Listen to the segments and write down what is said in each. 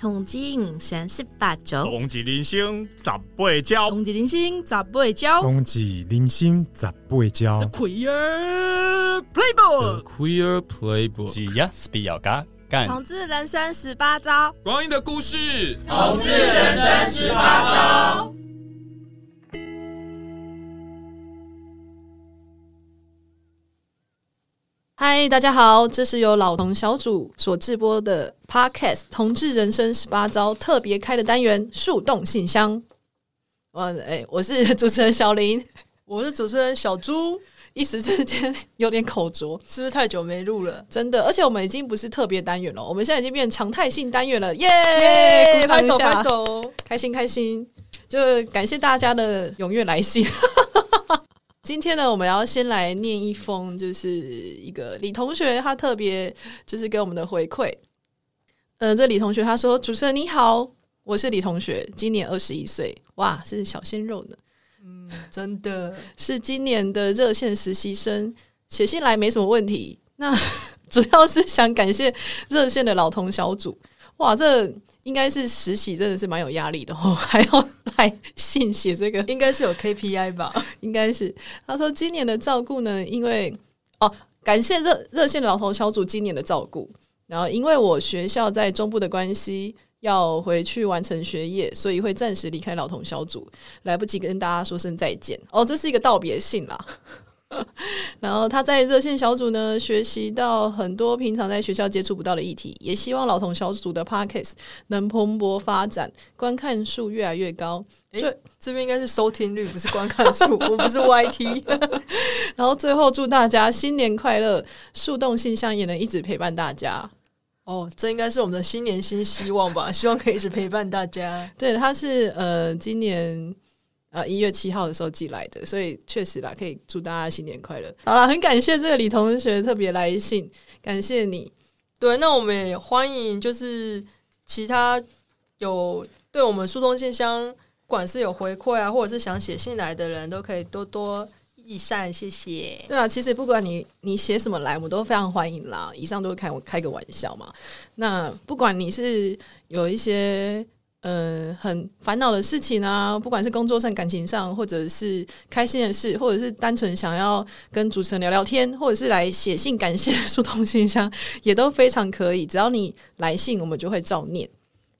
同济人生十八招，统计人生十八招，统计人生十八招，同济人生十八招。Queer Playbook，Queer Playbook，只要是比较嘎干。同志人生十八招，光阴的故事，统治人生十八招。嗨，大家好，这是由老同小组所制播的 Podcast《同志人生十八招》特别开的单元树洞信箱。我哎，我是主持人小林，我是主持人小猪，一时之间有点口拙，是不是太久没录了？真的，而且我们已经不是特别单元了，我们现在已经变成常态性单元了，耶、yeah! yeah！拍手拍手，开心开心，就感谢大家的踊跃来信。今天呢，我们要先来念一封，就是一个李同学，他特别就是给我们的回馈。呃，这李同学他说：“主持人你好，我是李同学，今年二十一岁，哇，是小鲜肉呢。嗯，真的是今年的热线实习生，写信来没什么问题。那 主要是想感谢热线的老同小组，哇，这。”应该是实习真的是蛮有压力的哦，还要来信写这个，应该是有 KPI 吧？应该是他说今年的照顾呢，因为哦，感谢热热线的老同小组今年的照顾，然后因为我学校在中部的关系，要回去完成学业，所以会暂时离开老同小组，来不及跟大家说声再见哦，这是一个道别信啦。然后他在热线小组呢，学习到很多平常在学校接触不到的议题，也希望老同小组的 Podcast 能蓬勃发展，观看数越来越高。诶，这边应该是收听率，不是观看数，我不是 YT。然后最后祝大家新年快乐，树洞信箱也能一直陪伴大家。哦，这应该是我们的新年新希望吧？希望可以一直陪伴大家。对，他是呃，今年。呃，一月七号的时候寄来的，所以确实啦，可以祝大家新年快乐。好了，很感谢这个李同学特别来信，感谢你。对，那我们也欢迎，就是其他有对我们树洞信箱，不管是有回馈啊，或者是想写信来的人，都可以多多益善，谢谢。对啊，其实不管你你写什么来，我们都非常欢迎啦。以上都是开我开个玩笑嘛。那不管你是有一些。嗯、呃，很烦恼的事情啊，不管是工作上、感情上，或者是开心的事，或者是单纯想要跟主持人聊聊天，或者是来写信感谢树洞信箱，也都非常可以。只要你来信，我们就会照念。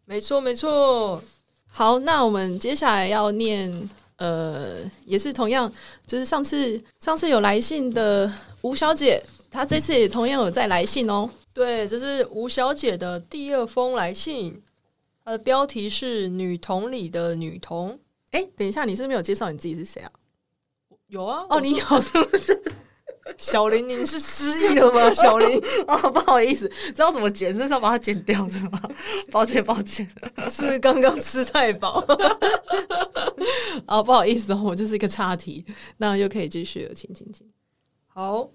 没错，没错。好，那我们接下来要念，呃，也是同样，就是上次上次有来信的吴小姐，她这次也同样有在来信哦。对，这是吴小姐的第二封来信。它的标题是“女同里的女同”。哎，等一下，你是没有介绍你自己是谁啊？有啊，哦，你有是不是？小林，你是失忆了吗？小林，哦，不好意思，知道怎么剪，是要把它剪掉是吗？抱歉，抱歉，是刚刚吃太饱？哦，不好意思哦，我就是一个岔题，那又可以继续了，请，请，请。好，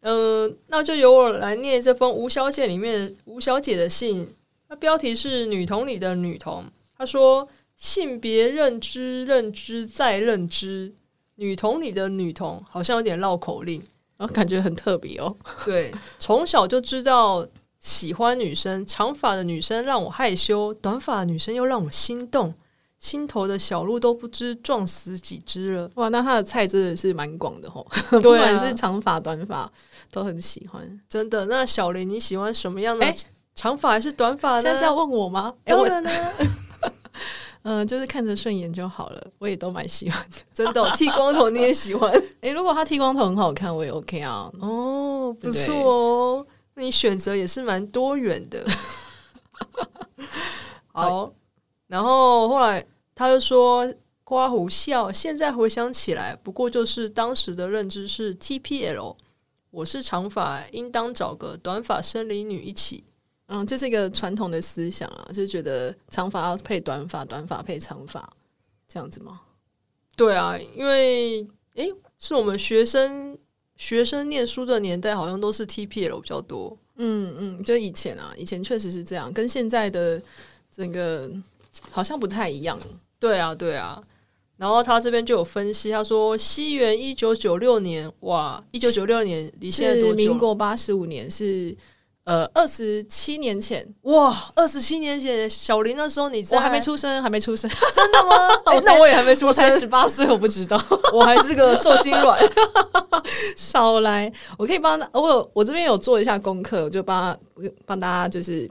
嗯、呃，那就由我来念这封吴小姐里面吴小姐的信。那标题是“女同里的女同”。他说：“性别认知，认知再认知。女同里的女同，好像有点绕口令，我、哦、感觉很特别哦。对，从小就知道喜欢女生，长发的女生让我害羞，短发的女生又让我心动，心头的小鹿都不知撞死几只了。哇，那他的菜真的是蛮广的哦。不管是长发、短发，都很喜欢。真的。那小林，你喜欢什么样的？”长发还是短发呢？现在是要问我吗？当然呢，嗯、呃，就是看着顺眼就好了。我也都蛮喜欢的，真的、哦。剃光头你也喜欢？诶、欸，如果他剃光头很好看，我也 OK 啊。哦，不错哦，那你选择也是蛮多元的。好，然后后来他就说刮胡笑。现在回想起来，不过就是当时的认知是 TPL，我是长发，应当找个短发生理女一起。嗯，这是一个传统的思想啊，就是觉得长发要配短发，短发配长发，这样子吗？对啊，因为诶，是我们学生学生念书的年代，好像都是 TPL 比较多。嗯嗯，就以前啊，以前确实是这样，跟现在的整个好像不太一样。对啊，对啊。然后他这边就有分析，他说西元一九九六年，哇，一九九六年离现在多久？民国八十五年是。呃，二十七年前，哇，二十七年前，小林那时候你在我还没出生，还没出生，真的吗？欸、那我也还没出生，我才十八岁，我不知道，我还是个受精卵。少来，我可以帮我有我这边有做一下功课，我就帮帮大家就是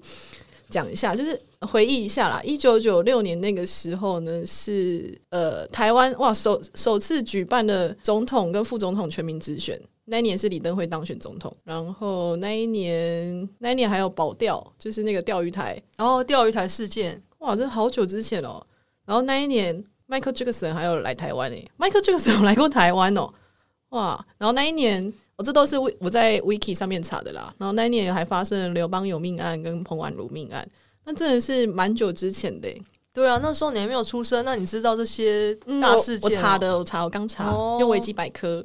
讲一下，就是回忆一下啦。一九九六年那个时候呢，是呃台湾哇首首次举办的总统跟副总统全民直选。那一年是李登辉当选总统，然后那一年那一年还有保钓，就是那个钓鱼台哦，钓鱼台事件，哇，这好久之前哦。然后那一年，Michael Jackson 还有来台湾诶，Michael Jackson 有来过台湾哦，哇。然后那一年，我、哦、这都是我在 Wiki 上面查的啦。然后那一年还发生了刘邦有命案跟彭婉如命案，那真的是蛮久之前的。对啊，那时候你还没有出生，那你知道这些大事件、哦嗯我？我查的，我查，我刚查，哦、用维基百科。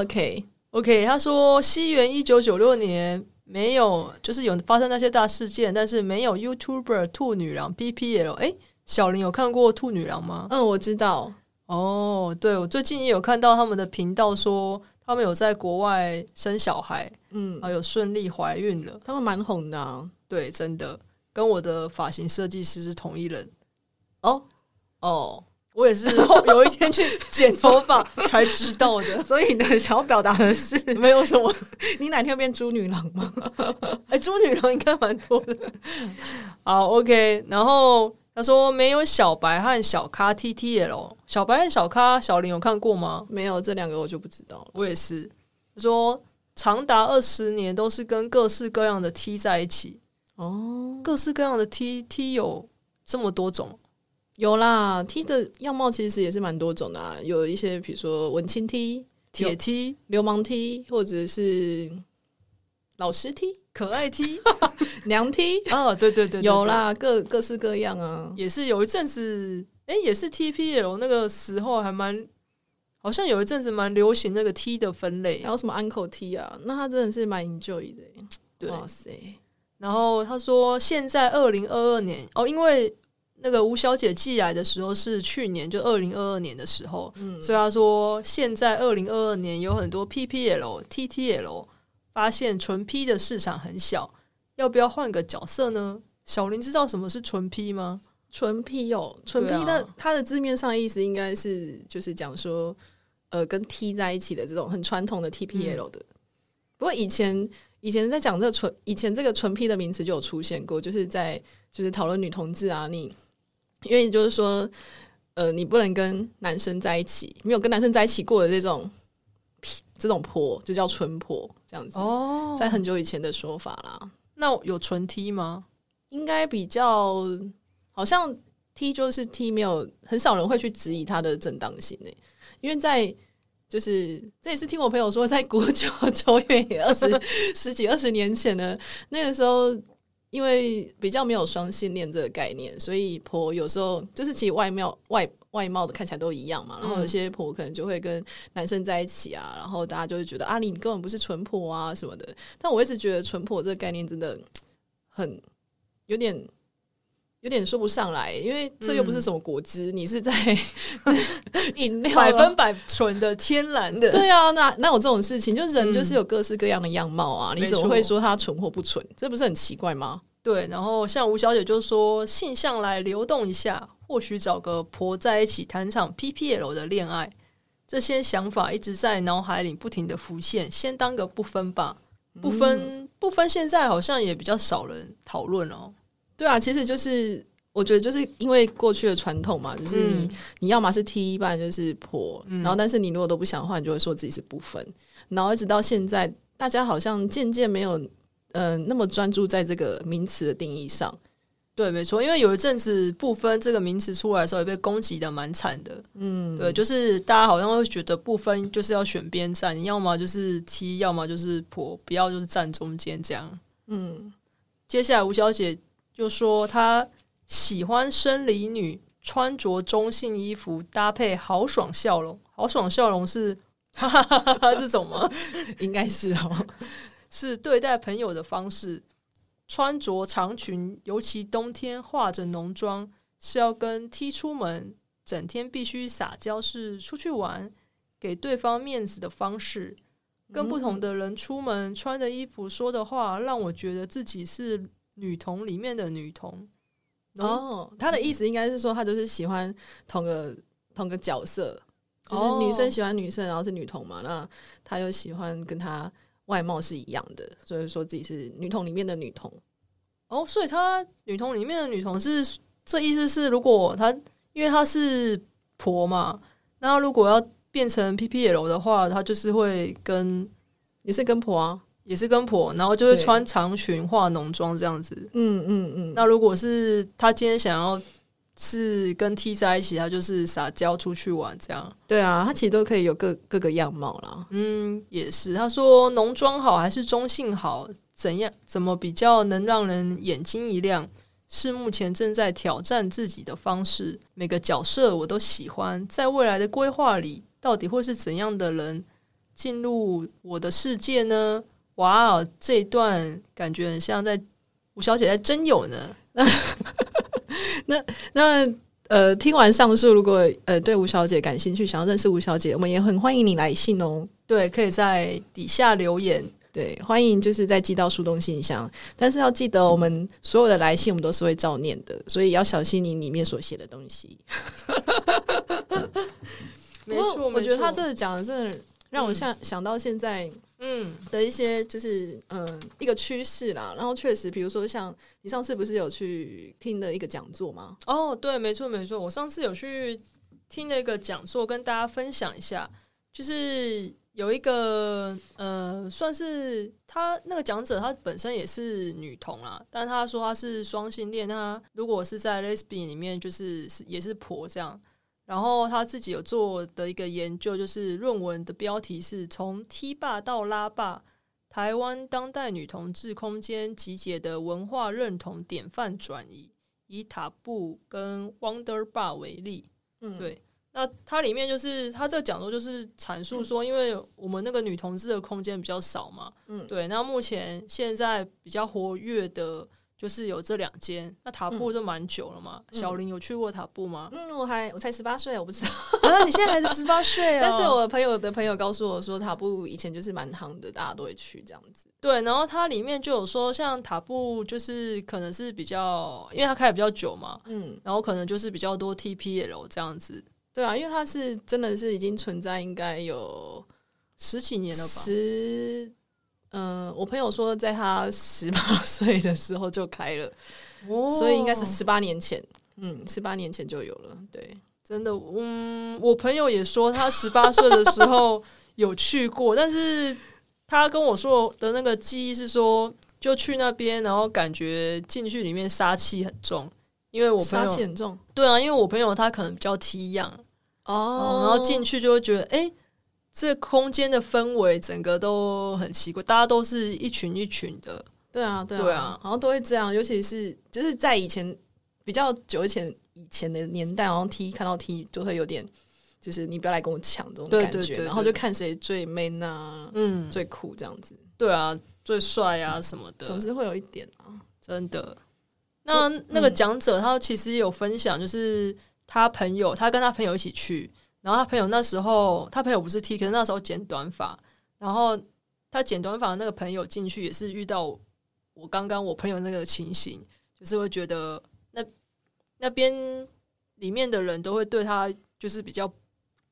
OK OK，他说西元一九九六年没有，就是有发生那些大事件，但是没有 YouTuber 兔女郎 PPL。哎，小林有看过兔女郎吗？嗯，我知道。哦，对，我最近也有看到他们的频道说，他们有在国外生小孩，嗯，还有顺利怀孕了。他们蛮红的啊，对，真的，跟我的发型设计师是同一人。哦哦。我也是有一天去 剪头发才知道的，所以呢，想要表达的是 没有什么。你哪天会变猪女郎吗？哎、欸，猪女郎应该蛮多的。好，OK。然后他说没有小白和小咖 TTL，小白和小咖，小林有看过吗？没有，这两个我就不知道了。我也是。他说长达二十年都是跟各式各样的 T 在一起。哦，各式各样的 T T 有这么多种。有啦，T 的样貌其实也是蛮多种的啊，有一些比如说文青 T、铁 T、流氓 T，或者是老师 T、可爱 T、娘 T。哦，对对对，对，有啦，各各式各样啊。也是有一阵子，哎、欸，也是 TPL 那个时候还蛮，好像有一阵子蛮流行那个 T 的分类，还有什么 Uncle T 啊？那他真的是蛮 enjoy 的。对，哇塞！然后他说，现在二零二二年哦，因为。那个吴小姐寄来的时候是去年，就二零二二年的时候，嗯，所以她说现在二零二二年有很多 PPL、TTL，发现纯 P 的市场很小，要不要换个角色呢？小林知道什么是纯 P 吗？纯 P 哦，纯 P 的它的字面上意思应该是就是讲说，呃，跟 T 在一起的这种很传统的 TPL 的。嗯、不过以前以前在讲这个纯，以前这个纯 P 的名词就有出现过，就是在就是讨论女同志啊，你。因为就是说，呃，你不能跟男生在一起，没有跟男生在一起过的这种这种婆就叫纯婆，这样子。哦，在很久以前的说法啦。那有纯 T 吗？应该比较好像 T 就是 T，没有很少人会去质疑它的正当性诶。因为在就是这也是听我朋友说，在古久久远二十十几二十年前呢，那个时候。因为比较没有双性恋这个概念，所以婆有时候就是其实外貌外外貌的看起来都一样嘛。然后有些婆可能就会跟男生在一起啊，然后大家就会觉得啊，你根本不是纯婆啊什么的。但我一直觉得纯婆这个概念真的很有点有点说不上来，因为这又不是什么果汁，嗯、你是在 饮料百分百纯的天然的。对啊，那那有这种事情，就人就是有各式各样的样貌啊，嗯、你怎么会说它纯或不纯？这不是很奇怪吗？对，然后像吴小姐就说，性向来流动一下，或许找个婆在一起谈场 PPL 的恋爱，这些想法一直在脑海里不停的浮现。先当个不分吧，不分、嗯、不分，现在好像也比较少人讨论哦。对啊，其实就是我觉得就是因为过去的传统嘛，就是你、嗯、你要么是 T，不然就是婆，嗯、然后但是你如果都不想的话，你就会说自己是不分，然后一直到现在，大家好像渐渐没有。嗯、呃，那么专注在这个名词的定义上，对，没错，因为有一阵子不分这个名词出来的时候，也被攻击的蛮惨的。嗯，对，就是大家好像会觉得不分就是要选边站，你要么就是 T，要么就是婆，不要就是站中间这样。嗯，接下来吴小姐就说他喜欢生理女，穿着中性衣服，搭配豪爽笑容。豪爽笑容是哈哈哈哈这种吗？应该是哦。是对待朋友的方式，穿着长裙，尤其冬天化着浓妆，是要跟 T 出门，整天必须撒娇，是出去玩，给对方面子的方式。跟不同的人出门穿的衣服、说的话，让我觉得自己是女同里面的女同。哦，他的意思应该是说，他就是喜欢同个同个角色，就是女生喜欢女生，然后是女同嘛。那他又喜欢跟她外貌是一样的，所以说自己是女同里面的女同。哦，所以她女同里面的女同是这意思是，如果她因为她是婆嘛，那如果要变成 PPL 的话，她就是会跟也是跟婆啊。也是跟婆，然后就是穿长裙、化浓妆这样子。嗯嗯嗯。那如果是他今天想要是跟 T 在一起，他就是撒娇出去玩这样。对啊，他其实都可以有各各个样貌啦。嗯，也是。他说浓妆好还是中性好？怎样怎么比较能让人眼睛一亮？是目前正在挑战自己的方式。每个角色我都喜欢，在未来的规划里，到底会是怎样的人进入我的世界呢？哇哦，这一段感觉很像在吴小姐在真有呢。那那呃，听完上述，如果呃对吴小姐感兴趣，想要认识吴小姐，我们也很欢迎你来信哦。对，可以在底下留言。对，欢迎就是再寄到树洞信箱。但是要记得，我们所有的来信我们都是会照念的，所以要小心你里面所写的东西。没错，我觉得他这讲的真的让我想、嗯、想到现在。嗯，的一些就是嗯一个趋势啦，然后确实，比如说像你上次不是有去听的一个讲座吗？哦，对，没错没错，我上次有去听了一个讲座，跟大家分享一下，就是有一个呃，算是他那个讲者，他本身也是女同啊，但他说他是双性恋，他如果是在 lesbian 里面，就是是也是婆这样。然后他自己有做的一个研究，就是论文的标题是从 T 霸到拉霸，台湾当代女同志空间集结的文化认同典范转移，以塔布跟 Wonder Bar 为例。嗯，对。那它里面就是它这个讲座就是阐述说，因为我们那个女同志的空间比较少嘛，嗯，对。那目前现在比较活跃的。就是有这两间，那塔布就蛮久了嘛。嗯、小林有去过塔布吗？嗯，我还我才十八岁，我不知道。啊，你现在还是十八岁啊？但是我朋友的朋友告诉我说，塔布以前就是蛮夯的，大家都会去这样子。对，然后它里面就有说，像塔布就是可能是比较，因为它开的比较久嘛，嗯，然后可能就是比较多 TPL 这样子。对啊，因为它是真的是已经存在，应该有十几年了吧？十。嗯，我朋友说，在他十八 岁的时候就开了，哦，所以应该是十八年前，嗯，十八年前就有了。对，真的，嗯，我朋友也说他十八岁的时候 有去过，但是他跟我说的那个记忆是说，就去那边，然后感觉进去里面杀气很重，因为我朋友杀气很重，对啊，因为我朋友他可能比较 T 样哦，然后进去就会觉得，哎、欸。这空间的氛围整个都很奇怪，大家都是一群一群的。对啊，对啊，对啊，好像都会这样。尤其是就是在以前比较久以前以前的年代，好像 T 看到 T 就会有点，就是你不要来跟我抢这种感觉，然后就看谁最 man 啊，嗯，最酷这样子。对啊，最帅啊什么的，总是会有一点啊，真的。那那个讲者他其实有分享，就是他朋友，他跟他朋友一起去。然后他朋友那时候，他朋友不是 T，可是那时候剪短发。然后他剪短发的那个朋友进去也是遇到我刚刚我朋友那个情形，就是会觉得那那边里面的人都会对他就是比较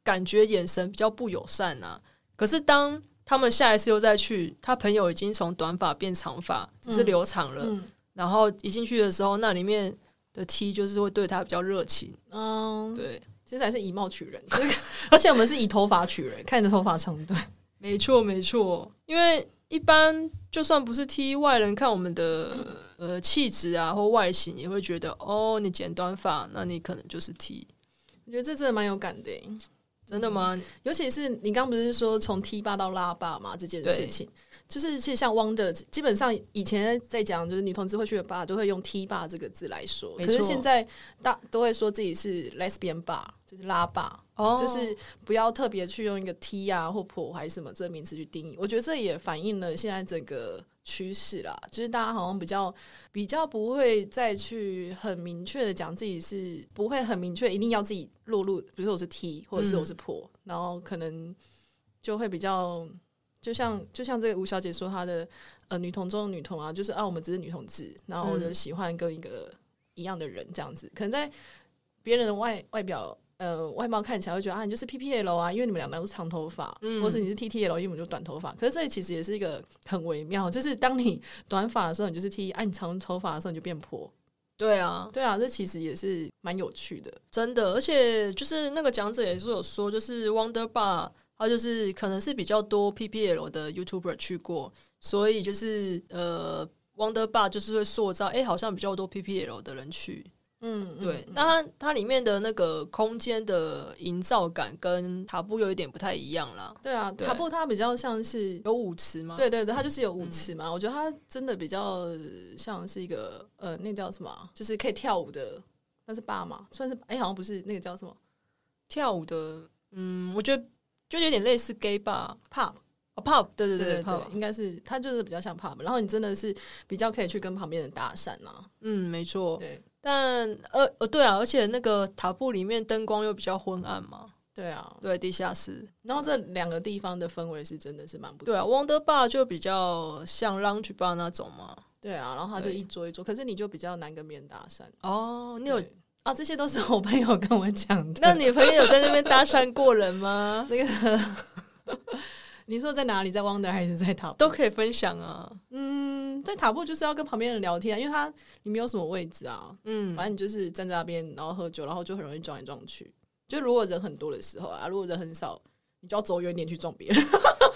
感觉眼神比较不友善啊。可是当他们下一次又再去，他朋友已经从短发变长发，只是留长了。嗯嗯、然后一进去的时候，那里面的 T 就是会对他比较热情。嗯，对。其实还是以貌取人，而且我们是以头发取人，看你的头发长短。没错，没错。因为一般就算不是 T 外人看我们的呃气质啊或外形，也会觉得哦，你剪短发，那你可能就是 T。我觉得这真的蛮有感的。真的吗？尤其是你刚不是说从 T 爸到拉霸嘛？这件事情，就是其实像 Wonder，基本上以前在讲，就是女同志会去的吧，都会用 T 爸这个字来说。可是现在大都会说自己是 Lesbian bar，就是拉霸，哦，就是不要特别去用一个 T 啊或婆还是什么这个名词去定义。我觉得这也反映了现在整个。趋势啦，就是大家好像比较比较不会再去很明确的讲自己是不会很明确一定要自己落入，比如说我是 T 或者是我是婆，嗯、然后可能就会比较就像就像这个吴小姐说，她的呃女同中的女同啊，就是啊，我们只是女同志，然后我就喜欢跟一个一样的人这样子。可能在别人的外外表呃外貌看起来会觉得啊，你就是 PPL 啊，因为你们两个都是长头发，嗯，或是你是 TTL，因为我们就短头发。可是这其实也是一个很微妙，就是当你短发的时候，你就是 T；按、啊、你长头发的时候，你就变婆。对啊，对啊，这其实也是蛮有趣的，真的。而且就是那个讲者也是有说，就是 Wonder Bar，他就是可能是比较多 PPL 的 YouTuber 去过，所以就是呃，Wonder Bar 就是会塑造，哎，好像比较多 PPL 的人去。嗯，对，那它它里面的那个空间的营造感跟塔布有一点不太一样啦。对啊，塔布它比较像是有舞池吗？对对对，它就是有舞池嘛。嗯、我觉得它真的比较像是一个呃，那叫什么？就是可以跳舞的，那是吧嘛？算是哎、欸，好像不是那个叫什么跳舞的。嗯，我觉得就有点类似 gay bar pub 哦 pub，对对对，对，对，pub 应该是它就是比较像 pub。然后你真的是比较可以去跟旁边人搭讪啊。嗯，没错。对。但呃呃，对啊，而且那个塔布里面灯光又比较昏暗嘛。对啊，对，地下室。然后这两个地方的氛围是真的是蛮不错。对啊，Wonder Bar 就比较像 Lounge Bar 那种嘛。对啊，然后他就一桌一桌，可是你就比较难跟别人搭讪。哦，你有啊？这些都是我朋友跟我讲的。那你朋友有在那边搭讪过人吗？这个。你说在哪里？在 Wonder 还是在塔？都可以分享啊。嗯，在塔布就是要跟旁边人聊天，因为他你没有什么位置啊。嗯，反正你就是站在那边，然后喝酒，然后就很容易撞来撞去。就如果人很多的时候啊，如果人很少，你就要走远点去撞别人。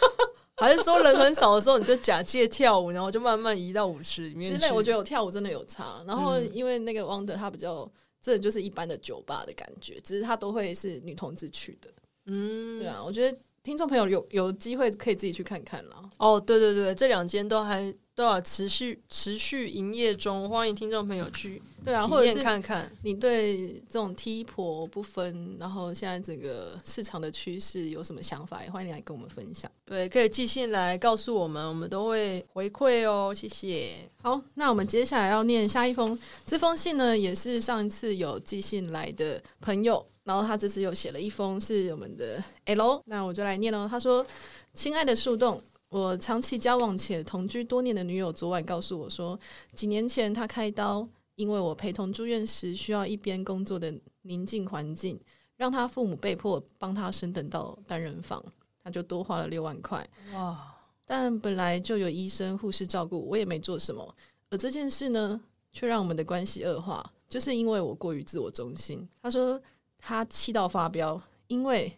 还是说人很少的时候，你就假借跳舞，然后就慢慢移到舞池里面。之类，我觉得我跳舞真的有差。然后因为那个 Wonder 它比较，这就是一般的酒吧的感觉，只是它都会是女同志去的。嗯，对啊，我觉得。听众朋友有有机会可以自己去看看了。哦，对对对，这两间都还都要持续持续营业中，欢迎听众朋友去对啊，或者是看看你对这种 T 婆不分，然后现在整个市场的趋势有什么想法，也欢迎你来跟我们分享。对，可以寄信来告诉我们，我们都会回馈哦。谢谢。好，那我们接下来要念下一封，这封信呢也是上一次有寄信来的朋友。然后他这次又写了一封，是我们的 L，那我就来念喽。他说：“亲爱的树洞，我长期交往且同居多年的女友昨晚告诉我说，几年前她开刀，因为我陪同住院时需要一边工作的宁静环境，让她父母被迫帮她升等到单人房，她就多花了六万块。哇！但本来就有医生护士照顾，我也没做什么。而这件事呢，却让我们的关系恶化，就是因为我过于自我中心。”他说。他气到发飙，因为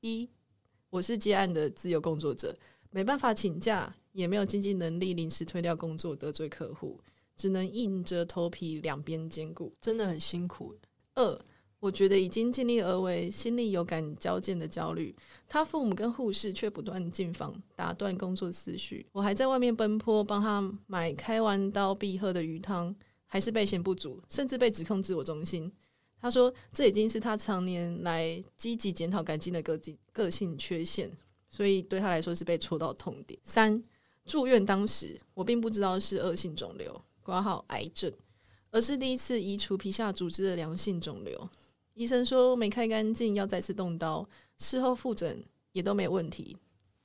一我是接案的自由工作者，没办法请假，也没有经济能力临时推掉工作得罪客户，只能硬着头皮两边兼顾，真的很辛苦。二我觉得已经尽力而为，心里有感交件的焦虑，他父母跟护士却不断进房打断工作思绪，我还在外面奔波帮他买开完刀必喝的鱼汤，还是备嫌不足，甚至被指控自我中心。他说：“这已经是他常年来积极检讨改进的个性个性缺陷，所以对他来说是被戳到痛点。”三住院当时，我并不知道是恶性肿瘤（括号癌症），而是第一次移除皮下组织的良性肿瘤。医生说没开干净，要再次动刀。事后复诊也都没问题。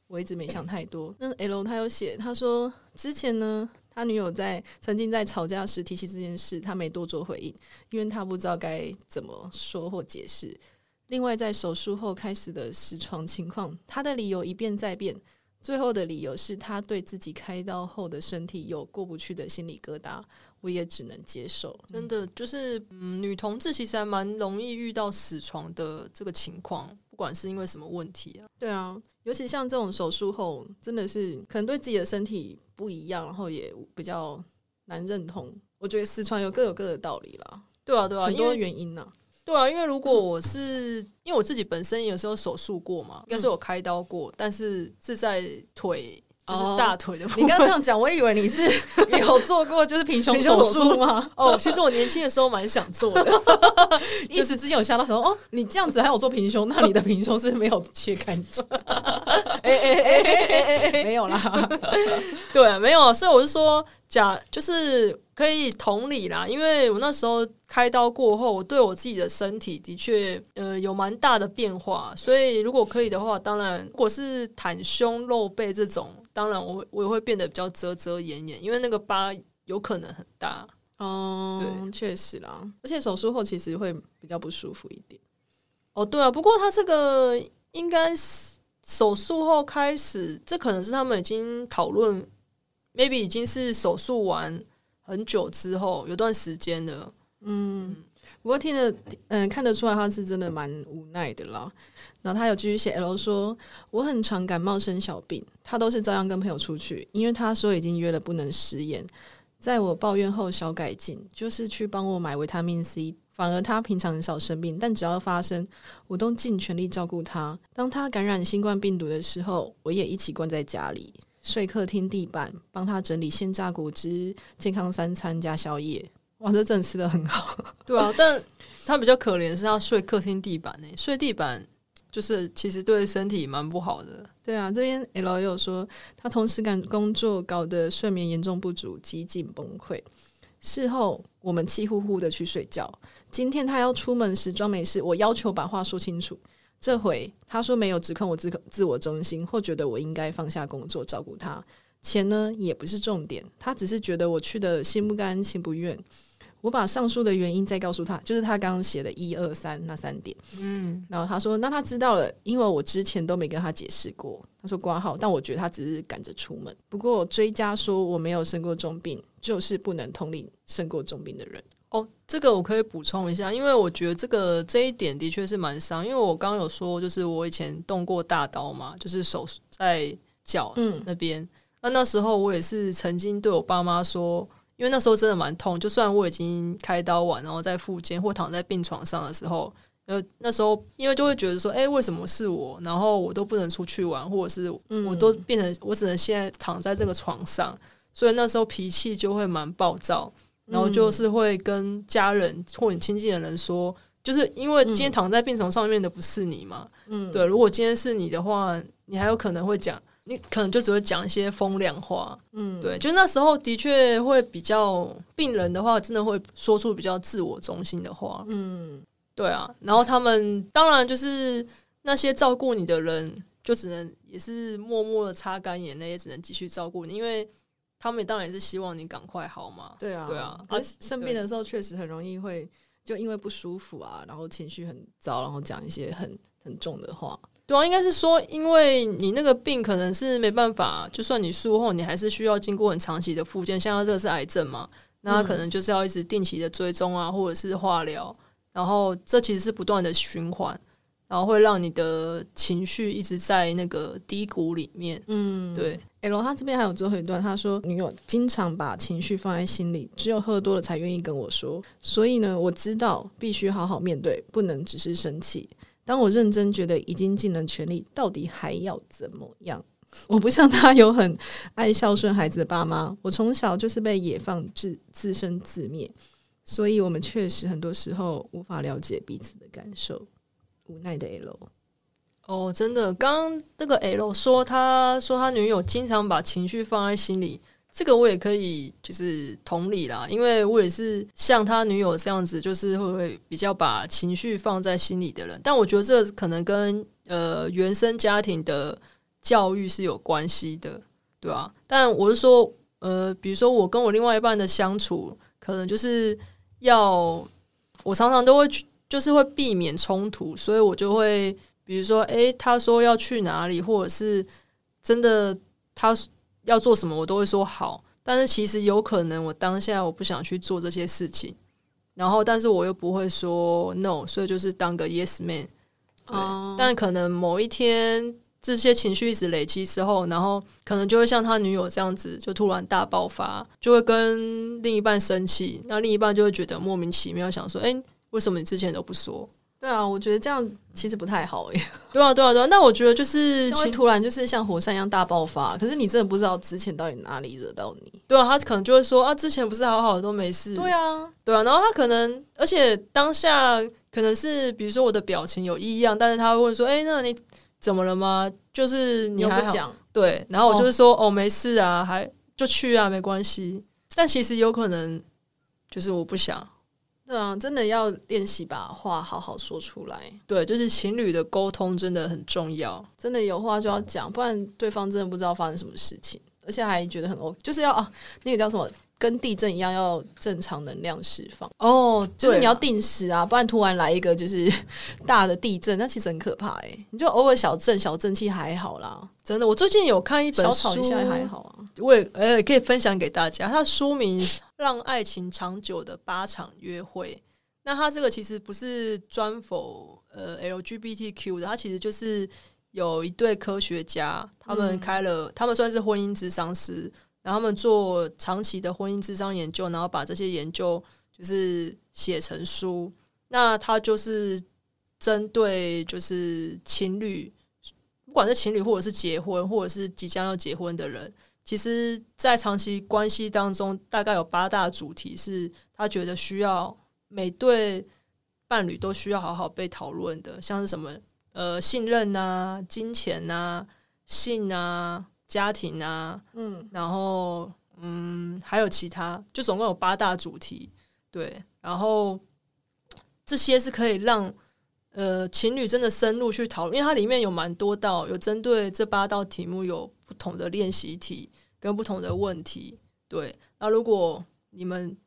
我一直没想太多。那 L 他有写，他说之前呢。他女友在曾经在吵架时提起这件事，他没多做回应，因为他不知道该怎么说或解释。另外，在手术后开始的实床情况，他的理由一变再变，最后的理由是他对自己开刀后的身体有过不去的心理疙瘩，我也只能接受。真的，就是嗯，女同志其实还蛮容易遇到死床的这个情况。不管是因为什么问题啊，对啊，尤其像这种手术后，真的是可能对自己的身体不一样，然后也比较难认同。我觉得死床有各有各的道理啦，对啊，对啊，很多原因呢、啊。对啊，因为如果我是因为我自己本身有时候手术过嘛，应该是有开刀过，但是是在腿。就是大腿的部分。你刚刚这样讲，我以为你是 有做过就是平胸手术吗？哦，其实我年轻的时候蛮想做的，一时之间有吓到说，哦，你这样子还有做平胸，那你的平胸是没有切干净？哎哎哎哎哎哎，没有啦，对啊，没有，所以我是说，假就是可以同理啦，因为我那时候开刀过后，我对我自己的身体的确呃有蛮大的变化，所以如果可以的话，当然如果是袒胸露背这种，当然我我也会变得比较遮遮掩掩，因为那个疤有可能很大。哦，对，确实啦，而且手术后其实会比较不舒服一点。哦，对啊，不过他这个应该是手术后开始，这可能是他们已经讨论，maybe 已经是手术完很久之后，有段时间了。嗯，不过听得嗯看得出来他是真的蛮无奈的啦。然后他有继续写 L 说，我很常感冒生小病，他都是照样跟朋友出去，因为他说已经约了不能食言。在我抱怨后，小改进就是去帮我买维他命 C。反而他平常很少生病，但只要发生，我都尽全力照顾他。当他感染新冠病毒的时候，我也一起关在家里，睡客厅地板，帮他整理鲜榨果汁、健康三餐加宵夜。哇，这真的吃的很好。对啊，但他比较可怜的是他睡客厅地板呢，睡地板就是其实对身体蛮不好的。对啊，这边 L 也有说，他同时赶工作，搞得睡眠严重不足，几近崩溃。事后我们气呼呼的去睡觉。今天他要出门时装没事，我要求把话说清楚。这回他说没有指控我自自我中心，或觉得我应该放下工作照顾他。钱呢也不是重点，他只是觉得我去的心不甘情不愿。我把上述的原因再告诉他，就是他刚刚写的一二三那三点。嗯，然后他说，那他知道了，因为我之前都没跟他解释过。他说挂号，但我觉得他只是赶着出门。不过追加说我没有生过重病，就是不能同理生过重病的人。哦，这个我可以补充一下，因为我觉得这个这一点的确是蛮伤，因为我刚刚有说，就是我以前动过大刀嘛，就是手在脚那边。嗯，那那时候我也是曾经对我爸妈说。因为那时候真的蛮痛，就算我已经开刀完，然后在复健或躺在病床上的时候，呃，那时候因为就会觉得说，哎，为什么是我？然后我都不能出去玩，或者是我都变成我只能现在躺在这个床上，所以那时候脾气就会蛮暴躁，然后就是会跟家人或你亲近的人说，就是因为今天躺在病床上面的不是你嘛，嗯，对，如果今天是你的话，你还有可能会讲。你可能就只会讲一些风凉话，嗯，对，就那时候的确会比较病人的话，真的会说出比较自我中心的话，嗯，对啊。然后他们当然就是那些照顾你的人，就只能也是默默的擦干眼泪，也只能继续照顾你，因为他们当然也是希望你赶快好嘛。对啊，对啊。而生病的时候确实很容易会就因为不舒服啊，然后情绪很糟，然后讲一些很很重的话。对啊，应该是说，因为你那个病可能是没办法，就算你术后，你还是需要经过很长期的复健。像他这个是癌症嘛，那他可能就是要一直定期的追踪啊，或者是化疗，然后这其实是不断的循环，然后会让你的情绪一直在那个低谷里面。嗯，对。L 他这边还有最后一段，他说女友经常把情绪放在心里，只有喝多了才愿意跟我说，所以呢，我知道必须好好面对，不能只是生气。当我认真觉得已经尽了全力，到底还要怎么样？我不像他有很爱孝顺孩子的爸妈，我从小就是被野放自自生自灭，所以我们确实很多时候无法了解彼此的感受。无奈的 L，哦，真的，刚刚这个 L 说，他说他女友经常把情绪放在心里。这个我也可以，就是同理啦，因为我也是像他女友这样子，就是会会比较把情绪放在心里的人。但我觉得这可能跟呃原生家庭的教育是有关系的，对吧？但我是说，呃，比如说我跟我另外一半的相处，可能就是要我常常都会去，就是会避免冲突，所以我就会比如说，诶，他说要去哪里，或者是真的他。要做什么，我都会说好。但是其实有可能，我当下我不想去做这些事情，然后但是我又不会说 no，所以就是当个 yes man。哦。但可能某一天这些情绪一直累积之后，然后可能就会像他女友这样子，就突然大爆发，就会跟另一半生气。那另一半就会觉得莫名其妙，想说：“哎，为什么你之前都不说？”对啊，我觉得这样其实不太好耶。对啊，对啊，对啊。那我觉得就是会突然就是像火山一样大爆发，可是你真的不知道之前到底哪里惹到你。对啊，他可能就会说啊，之前不是好好的都没事。对啊，对啊。然后他可能，而且当下可能是比如说我的表情有异样，但是他会问说：“哎，那你怎么了吗？”就是你还讲。对，然后我就是说：“哦，哦，没事啊，还就去啊，没关系。”但其实有可能就是我不想。对啊，真的要练习把话好好说出来。对，就是情侣的沟通真的很重要，真的有话就要讲，不然对方真的不知道发生什么事情，而且还觉得很 OK，就是要啊，那个叫什么？跟地震一样，要正常能量释放哦，就是你要定时啊，不然突然来一个就是 大的地震，那其实很可怕哎、欸。你就偶尔小震小震气还好啦，真的。我最近有看一本书，小吵一下还好啊。我也呃可以分享给大家，它书名《让爱情长久的八场约会》。那它这个其实不是专否呃 LGBTQ 的，它其实就是有一对科学家，他们开了，嗯、他们算是婚姻智商师。然后他们做长期的婚姻智商研究，然后把这些研究就是写成书。那他就是针对就是情侣，不管是情侣或者是结婚，或者是即将要结婚的人，其实，在长期关系当中，大概有八大主题是他觉得需要每对伴侣都需要好好被讨论的，像是什么呃信任啊、金钱啊、性啊。家庭啊，嗯，然后嗯，还有其他，就总共有八大主题，对，然后这些是可以让呃情侣真的深入去讨论，因为它里面有蛮多道，有针对这八道题目有不同的练习题跟不同的问题，对。那如果你们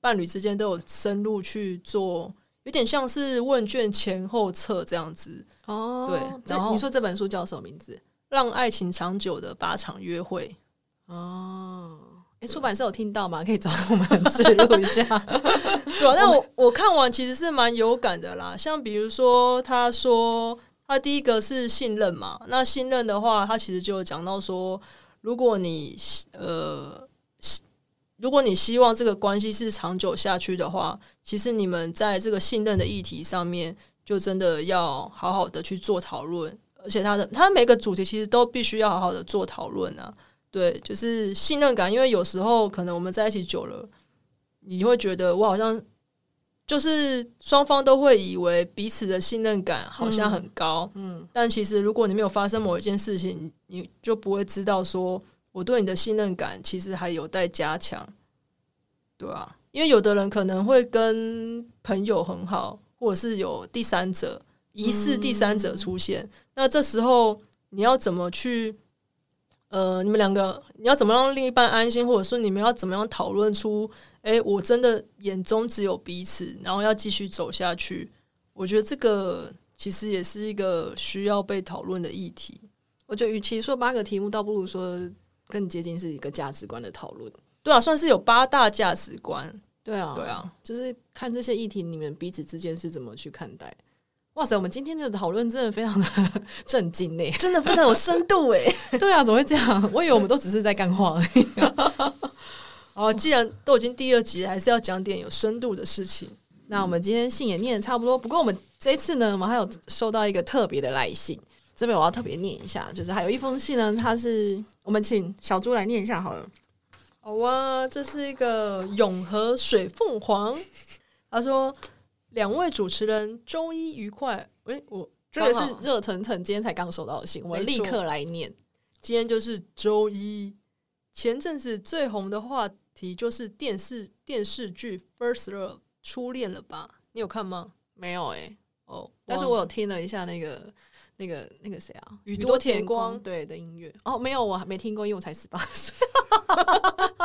伴侣之间都有深入去做，有点像是问卷前后测这样子哦，对。然后你说这本书叫什么名字？让爱情长久的八场约会哦，哎，出版社有听到吗？可以找我们记录一下。对啊，那我我看完其实是蛮有感的啦。像比如说，他说他第一个是信任嘛，那信任的话，他其实就有讲到说，如果你呃，如果你希望这个关系是长久下去的话，其实你们在这个信任的议题上面，就真的要好好的去做讨论。而且他的他每个主题其实都必须要好好的做讨论啊，对，就是信任感，因为有时候可能我们在一起久了，你会觉得我好像就是双方都会以为彼此的信任感好像很高，嗯，嗯，但其实如果你没有发生某一件事情，你就不会知道说我对你的信任感其实还有待加强，对啊，因为有的人可能会跟朋友很好，或者是有第三者。疑似第三者出现，嗯、那这时候你要怎么去？呃，你们两个你要怎么让另一半安心，或者说你们要怎么样讨论出？哎、欸，我真的眼中只有彼此，然后要继续走下去。我觉得这个其实也是一个需要被讨论的议题。我觉得，与其说八个题目，倒不如说更接近是一个价值观的讨论。对啊，算是有八大价值观。对啊，对啊，就是看这些议题，你们彼此之间是怎么去看待。哇塞，我们今天的讨论真的非常的 震惊呢，真的非常有深度哎。对啊，怎么会这样？我以为我们都只是在干话而已。哦，既然都已经第二集了，还是要讲点有深度的事情。那我们今天信也念的差不多，不过我们这一次呢，我们还有收到一个特别的来信，这边我要特别念一下，就是还有一封信呢，它是我们请小猪来念一下好了。好啊，这是一个永和水凤凰，他说。两位主持人周一愉快！诶，我这个是热腾腾，今天才刚收到的信，我立刻来念。今天就是周一。前阵子最红的话题就是电视电视剧《First Love》初恋了吧？你有看吗？没有诶、欸。哦，但是我有听了一下那个那个那个谁啊，宇多田光对的音乐。哦，没有，我还没听过，因为我才十八 岁。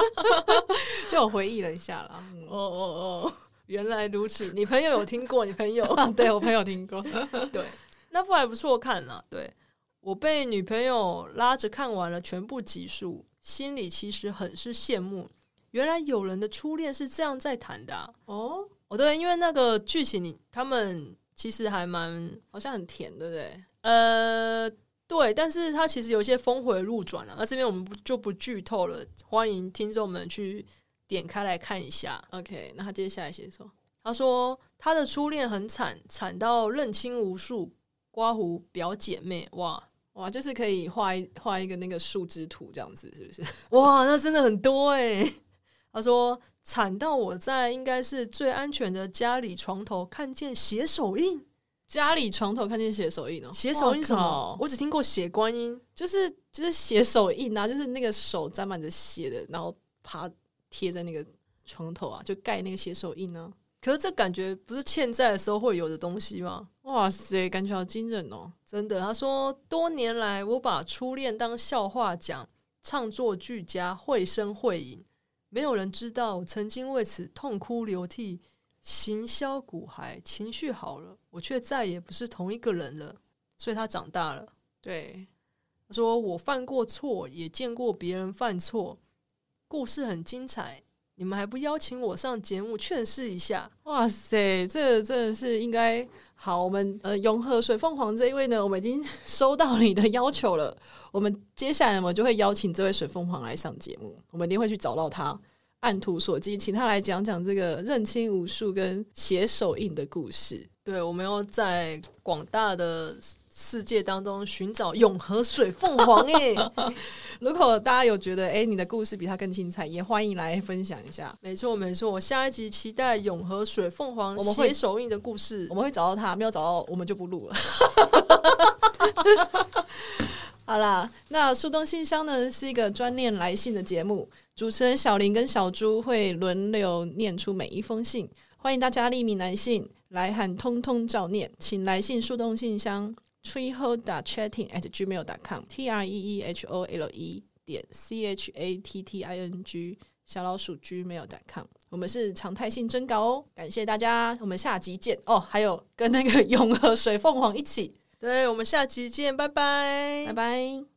就我回忆了一下了。嗯、哦哦哦。原来如此，你朋友有听过？你朋友 对我朋友听过，对，那部还不错看呢、啊。对，我被女朋友拉着看完了全部集数，心里其实很是羡慕。原来有人的初恋是这样在谈的、啊、哦。哦，对，因为那个剧情，你他们其实还蛮好像很甜，对不对？呃，对，但是他其实有一些峰回路转啊。那这边我们就不剧透了，欢迎听众们去。点开来看一下，OK。那他接下来写什么？他说他的初恋很惨，惨到认亲无数，刮胡表姐妹，哇哇，就是可以画一画一个那个树枝图这样子，是不是？哇，那真的很多哎。他说惨到我在应该是最安全的家里床头看见血手印，家里床头看见血手印哦，血手印什么？我只听过血观音，就是就是血手印啊，就是那个手沾满着血的，然后爬。贴在那个床头啊，就盖那个写手印呢、啊。可是这感觉不是欠债的时候会有的东西吗？哇塞，感觉好惊人哦！真的，他说多年来我把初恋当笑话讲，唱作俱佳，绘声绘影，没有人知道我曾经为此痛哭流涕，行销骨骸。情绪好了，我却再也不是同一个人了。所以他长大了。对，他说我犯过错，也见过别人犯错，故事很精彩。你们还不邀请我上节目劝世一下？哇塞，这真的是应该好。我们呃，永和水凤凰这一位呢，我们已经收到你的要求了。我们接下来我们就会邀请这位水凤凰来上节目，我们一定会去找到他，按图索骥，请他来讲讲这个认清无数跟写手印的故事。对，我们要在广大的。世界当中寻找永和水凤凰哎，如果大家有觉得哎、欸，你的故事比他更精彩，也欢迎来分享一下。没错没错，我下一集期待永和水凤凰我们会写手印的故事，我们会找到他，没有找到我们就不录了。好啦，那树洞信箱呢是一个专念来信的节目，主持人小林跟小猪会轮流念出每一封信，欢迎大家匿名来信来函，通通照念，请来信树洞信箱。Treehole dot chatting at gmail dot com t r e e h o l e 点 c h a t t i n g 小老鼠 gmail dot com，我们是常态性征稿哦，感谢大家，我们下集见哦。还有跟那个永和水凤凰一起，对，我们下集见，拜拜，拜拜。